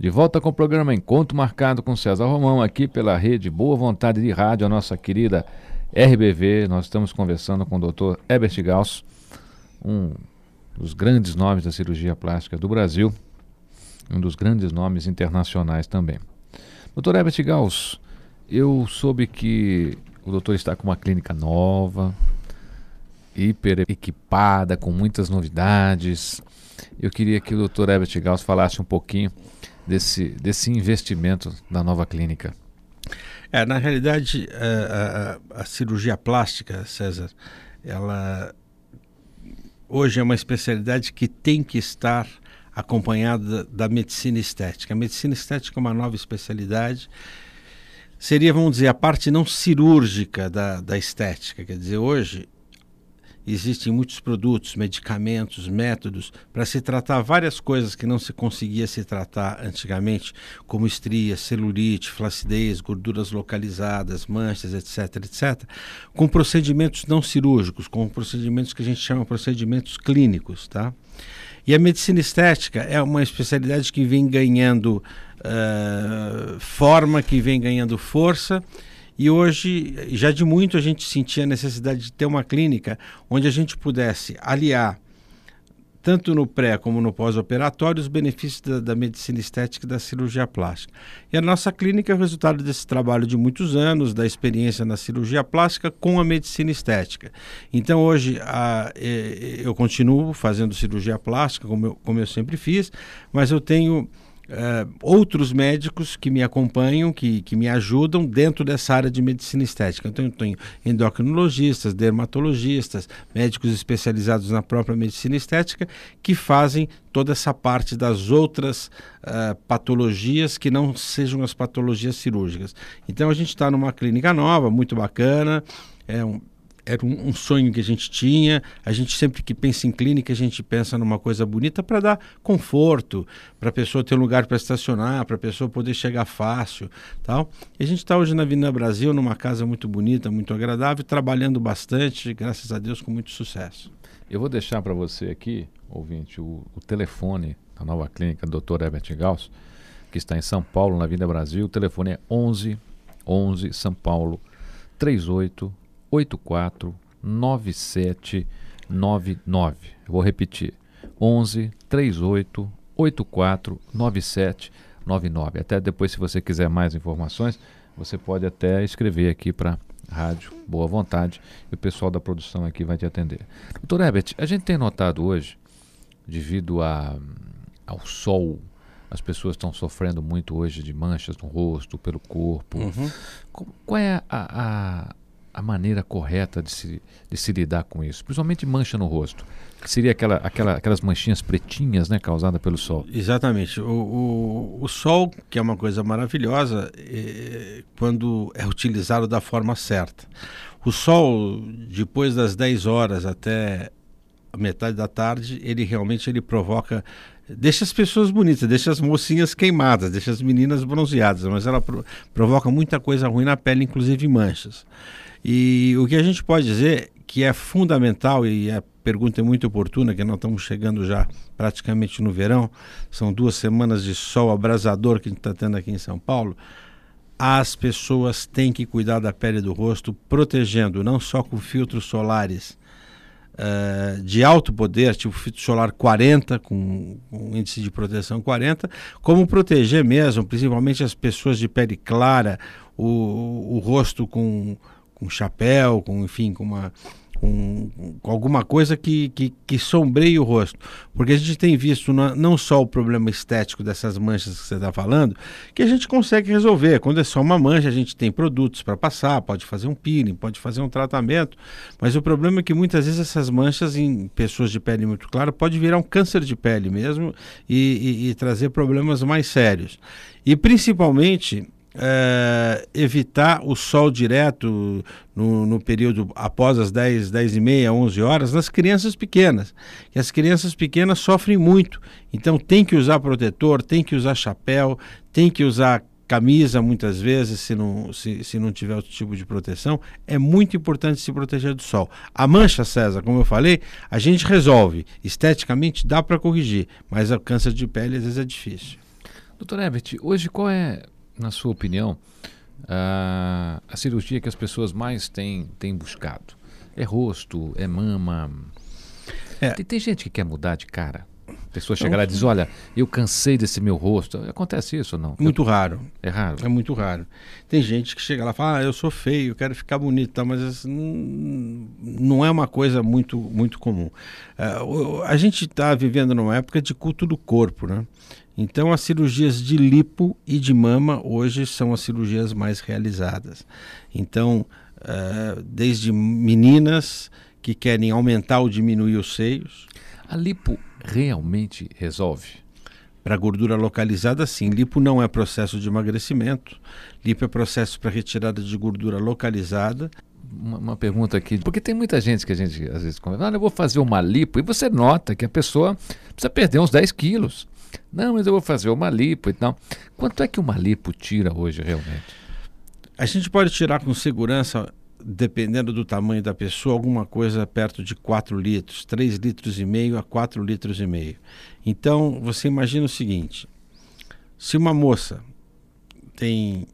De volta com o programa Encontro Marcado com César Romão, aqui pela rede Boa Vontade de Rádio, a nossa querida RBV. Nós estamos conversando com o Dr. Herbert Gauss, um dos grandes nomes da cirurgia plástica do Brasil, um dos grandes nomes internacionais também. Dr. Herbert Gauss, eu soube que o doutor está com uma clínica nova, hiper equipada, com muitas novidades. Eu queria que o doutor Herbert Gauss falasse um pouquinho desse, desse investimento da nova clínica? É, na realidade, a, a, a, cirurgia plástica, César, ela hoje é uma especialidade que tem que estar acompanhada da, da medicina estética. A medicina estética é uma nova especialidade. Seria, vamos dizer, a parte não cirúrgica da, da estética. Quer dizer, hoje existem muitos produtos, medicamentos, métodos para se tratar várias coisas que não se conseguia se tratar antigamente, como estrias, celulite, flacidez, gorduras localizadas, manchas, etc, etc, com procedimentos não cirúrgicos, com procedimentos que a gente chama procedimentos clínicos, tá? E a medicina estética é uma especialidade que vem ganhando uh, forma, que vem ganhando força e hoje, já de muito, a gente sentia a necessidade de ter uma clínica onde a gente pudesse aliar, tanto no pré como no pós-operatório, os benefícios da, da, medicina estética e da cirurgia plástica. E a nossa clínica é o resultado desse trabalho de muitos anos, da experiência na cirurgia plástica com a medicina estética. Então, hoje, a, eu continuo fazendo cirurgia plástica, como eu, como eu sempre fiz, mas eu tenho Uh, outros médicos que me acompanham, que, que me ajudam dentro dessa área de medicina estética. Então, eu tenho endocrinologistas, dermatologistas, médicos especializados na própria medicina estética, que fazem toda essa parte das outras uh, patologias que não sejam as patologias cirúrgicas. Então, a gente está numa clínica nova, muito bacana. É um, era um, um, sonho que a gente tinha. A gente sempre que pensa em clínica, a gente pensa numa coisa bonita para dar conforto, para a pessoa ter um lugar para estacionar, para a pessoa poder chegar fácil, tal. E a gente está hoje na Avenida Brasil, numa casa muito bonita, muito agradável, trabalhando bastante, graças a Deus, com muito sucesso. Eu vou deixar para você aqui, ouvinte, o, o, telefone da nova clínica Dr. Herbert Gauss, que está em São Paulo, na Avenida Brasil. O telefone é 11 11 São Paulo 38 84 9799. Eu vou repetir. 11 38 84 9799. Até depois, se você quiser mais informações, você pode até escrever aqui para rádio, boa vontade, e o pessoal da produção aqui vai te atender. Doutor Herbert, a gente tem notado hoje, devido a, ao sol, as pessoas estão sofrendo muito hoje de manchas no rosto, pelo corpo. Uhum. Qual é a, a, a maneira correta de se, de se lidar com isso, principalmente mancha no rosto, que seria aquela, aquela, aquelas manchinhas pretinhas, né, causadas pelo sol. Exatamente. O, o, o sol, que é uma coisa maravilhosa, é, quando é utilizado da forma certa. O sol, depois das 10 horas até metade da tarde, ele realmente ele provoca deixa as pessoas bonitas, deixa as mocinhas queimadas, deixa as meninas bronzeadas, mas ela pro, provoca muita coisa ruim na pele, inclusive manchas. E o que a gente pode dizer que é fundamental, e a pergunta é muito oportuna, que nós estamos chegando já praticamente no verão, são duas semanas de sol abrasador que a gente está tendo aqui em São Paulo, as pessoas têm que cuidar da pele do rosto, protegendo não só com filtros solares uh, de alto poder, tipo filtro solar 40, com, com índice de proteção 40, como proteger mesmo, principalmente as pessoas de pele clara, o, o rosto com com chapéu, com enfim, com uma com, alguma coisa que, que, que, sombreie o rosto. Porque a gente tem visto na, não só o problema estético dessas manchas que você está falando, que a gente consegue resolver. Quando é só uma mancha, a gente tem produtos para passar, pode fazer um peeling, pode fazer um tratamento, mas o problema é que muitas vezes essas manchas em pessoas de pele muito clara pode virar um câncer de pele mesmo e, e, e trazer problemas mais sérios. E principalmente é, evitar o sol direto no, no, período após as 10, 10 e meia, 11 horas, nas crianças pequenas. E as crianças pequenas sofrem muito. Então tem que usar protetor, tem que usar chapéu, tem que usar camisa muitas vezes, se não, se, se não tiver outro tipo de proteção. É muito importante se proteger do sol. A mancha, César, como eu falei, a gente resolve. Esteticamente dá para corrigir, mas o câncer de pele às vezes é difícil. Doutor Herbert, hoje qual é, na sua opinião, a, a cirurgia que as pessoas mais têm, têm buscado? É rosto, é mama? É. Tem, tem gente que quer mudar de cara? A pessoa chega lá e diz: Olha, eu cansei desse meu rosto. Acontece isso ou não? Muito raro. É raro. É muito raro. Tem gente que chega lá e fala: ah, Eu sou feio, eu quero ficar bonito, tá? mas assim, não é uma coisa muito, muito comum. Uh, a gente está vivendo numa época de culto do corpo, né? Então, as cirurgias de lipo e de mama hoje são as cirurgias mais realizadas. Então, uh, desde meninas que querem aumentar ou diminuir os seios. A lipo realmente resolve? Para gordura localizada, sim. Lipo não é processo de emagrecimento. Lipo é processo para retirada de gordura localizada. Uma, uma, pergunta aqui, porque tem muita gente que a gente às vezes conversa, ah, eu vou fazer uma lipo, e você nota que a pessoa precisa perder uns 10 quilos. Não, mas eu vou fazer uma lipo e tal. Quanto é que uma lipo tira hoje realmente? A gente pode tirar com segurança dependendo do tamanho da pessoa, alguma coisa perto de 4 litros, 3 litros e meio a 4 litros e meio. Então, você imagina o seguinte: se uma moça tem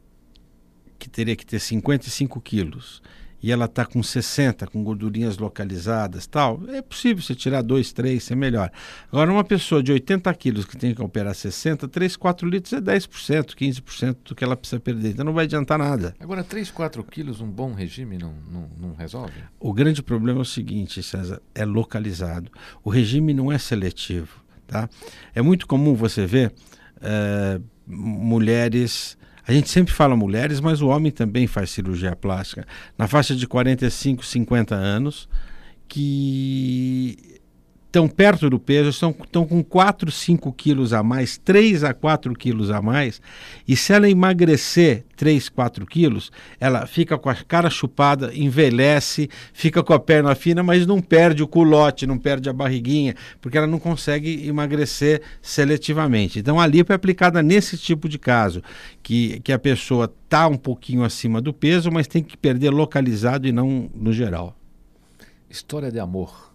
que teria que ter 55 quilos e ela está com 60, com gordurinhas localizadas tal, é possível você tirar 2, 3, ser melhor. Agora, uma pessoa de 80 quilos que tem que operar 60, 3, 4 litros é 10%, 15% do que ela precisa perder. Então não vai adiantar nada. Agora, 3, 4 quilos, um bom regime não, não, não resolve? O grande problema é o seguinte, César, é localizado. O regime não é seletivo. Tá? É muito comum você ver é, mulheres a gente sempre fala mulheres, mas o homem também faz cirurgia plástica. Na faixa de 45, 50 anos, que estão perto do peso, estão, estão com 4, 5 quilos a mais, 3 a 4 quilos a mais, e se ela emagrecer 3, 4 quilos, ela fica com a cara chupada, envelhece, fica com a perna fina, mas não perde o culote, não perde a barriguinha, porque ela não consegue emagrecer seletivamente. Então a lipo é aplicada nesse tipo de caso, que, que a pessoa está um pouquinho acima do peso, mas tem que perder localizado e não no geral. História de amor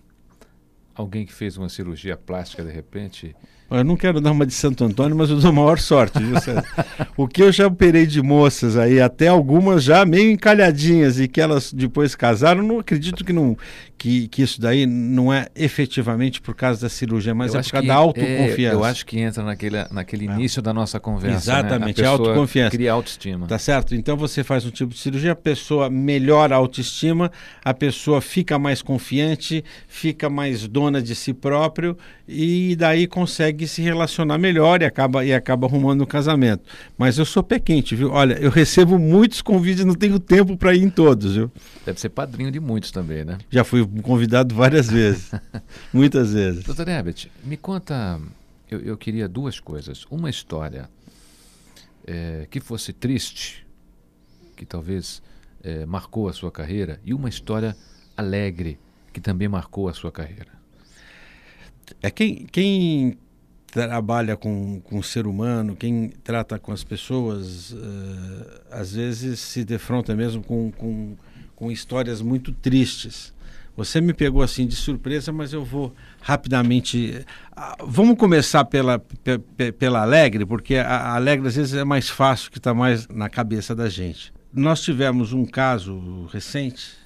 alguém que fez uma cirurgia plástica de repente eu não quero dar uma de Santo Antônio, mas eu dou a maior sorte, viu, o que eu já operei de moças aí, até algumas já meio encalhadinhas e que elas depois casaram, não acredito que, não, que, que isso daí não é efetivamente por causa da cirurgia, mas eu é por causa da autoconfiança. É, eu acho que entra naquele, naquele é. início da nossa conversa. Exatamente, né? a, a autoconfiança. Cria autoestima. Tá certo? Então você faz um tipo de cirurgia, a pessoa melhora a autoestima, a pessoa fica mais confiante, fica mais dona de si próprio e daí consegue consegue se relacionar melhor e acaba, e acaba arrumando um casamento. Mas eu sou pé quente, viu? Olha, eu recebo muitos convites, não tenho tempo para ir em todos, viu? Deve ser padrinho de muitos também, né? Já fui convidado várias vezes, muitas vezes. Doutor Herbert, me conta, eu, eu queria duas coisas. Uma história é, que fosse triste, que talvez é, marcou a sua carreira, e uma história alegre, que também marcou a sua carreira. É quem, quem trabalha com, com o ser humano, quem trata com as pessoas, uh, às vezes se defronta mesmo com, com, com histórias muito tristes. Você me pegou assim de surpresa, mas eu vou rapidamente. Uh, vamos começar pela, pe, pela Alegre, porque a Alegre às vezes é mais fácil, que está mais na cabeça da gente. Nós tivemos um caso recente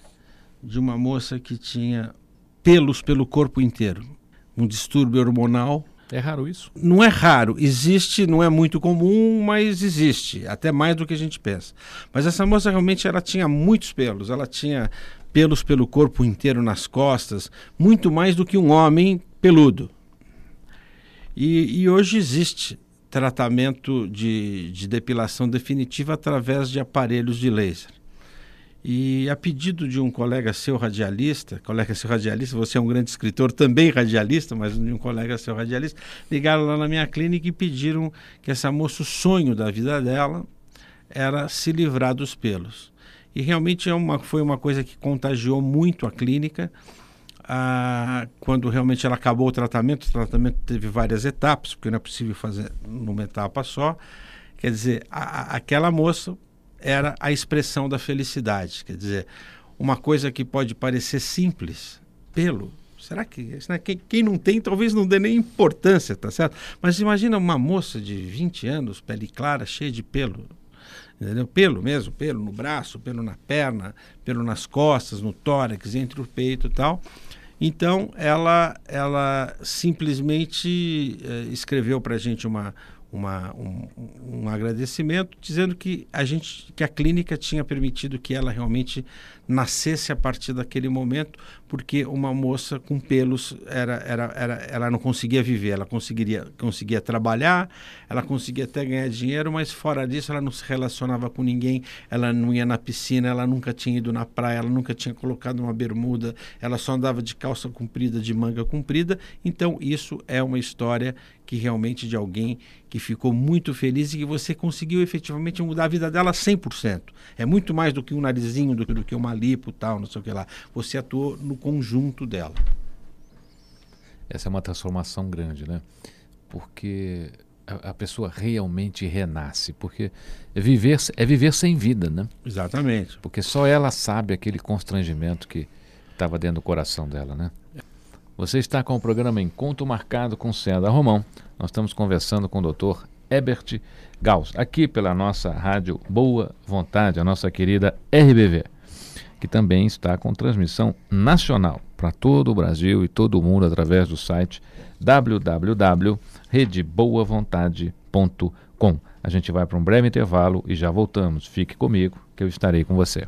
de uma moça que tinha pelos pelo corpo inteiro, um distúrbio hormonal é raro isso? Não é raro. Existe, não é muito comum, mas existe. Até mais do que a gente pensa. Mas essa moça realmente ela tinha muitos pelos. Ela tinha pelos pelo corpo inteiro nas costas, muito mais do que um homem peludo. E, e hoje existe tratamento de, de depilação definitiva através de aparelhos de laser. E a pedido de um colega seu radialista, colega seu radialista, você é um grande escritor, também radialista, mas de um colega seu radialista, ligaram lá na minha clínica e pediram que essa moça, o sonho da vida dela era se livrar dos pelos. E realmente é uma, foi uma coisa que contagiou muito a clínica. Ah, quando realmente ela acabou o tratamento, o tratamento teve várias etapas, porque não é possível fazer numa etapa só. Quer dizer, a, aquela moça era a expressão da felicidade. Quer dizer, uma coisa que pode parecer simples, pelo, Será que né, quem, não tem talvez não dê nem importância, tá certo? Mas imagina uma moça de 20 anos, pele clara, cheia de pelo. Entendeu? Pelo mesmo, pelo no braço, pelo na perna, pelo nas costas, no tórax, entre o peito e tal. Então ela, ela simplesmente eh, escreveu para a gente uma, uma, um, um, agradecimento dizendo que a gente que a clínica tinha permitido que ela realmente nascesse a partir daquele momento porque uma moça com pelos era, era, era ela não conseguia viver ela conseguiria conseguia trabalhar ela conseguia até ganhar dinheiro mas fora disso ela não se relacionava com ninguém ela não ia na piscina ela nunca tinha ido na praia ela nunca tinha colocado uma bermuda ela só andava de calça comprida de manga comprida então isso é uma história que realmente de alguém que ficou muito feliz e que você conseguiu efetivamente mudar a vida dela 100%. É muito mais do que um narizinho, do, do que uma lipo tal, não sei o que lá. Você atuou no conjunto dela. Essa é uma transformação grande, né? Porque a, a pessoa realmente renasce, porque é viver, é viver sem vida, né? Exatamente. Porque só ela sabe aquele constrangimento que estava dentro do coração dela, né? Você está com o programa Encontro Marcado com César Romão. Nós estamos conversando com o doutor Ebert Gauss, aqui pela nossa rádio Boa Vontade, a nossa querida RBV, que também está com transmissão nacional para todo o Brasil e todo o mundo através do site www.redeboavontade.com. A gente vai para um breve intervalo e já voltamos. Fique comigo que eu estarei com você.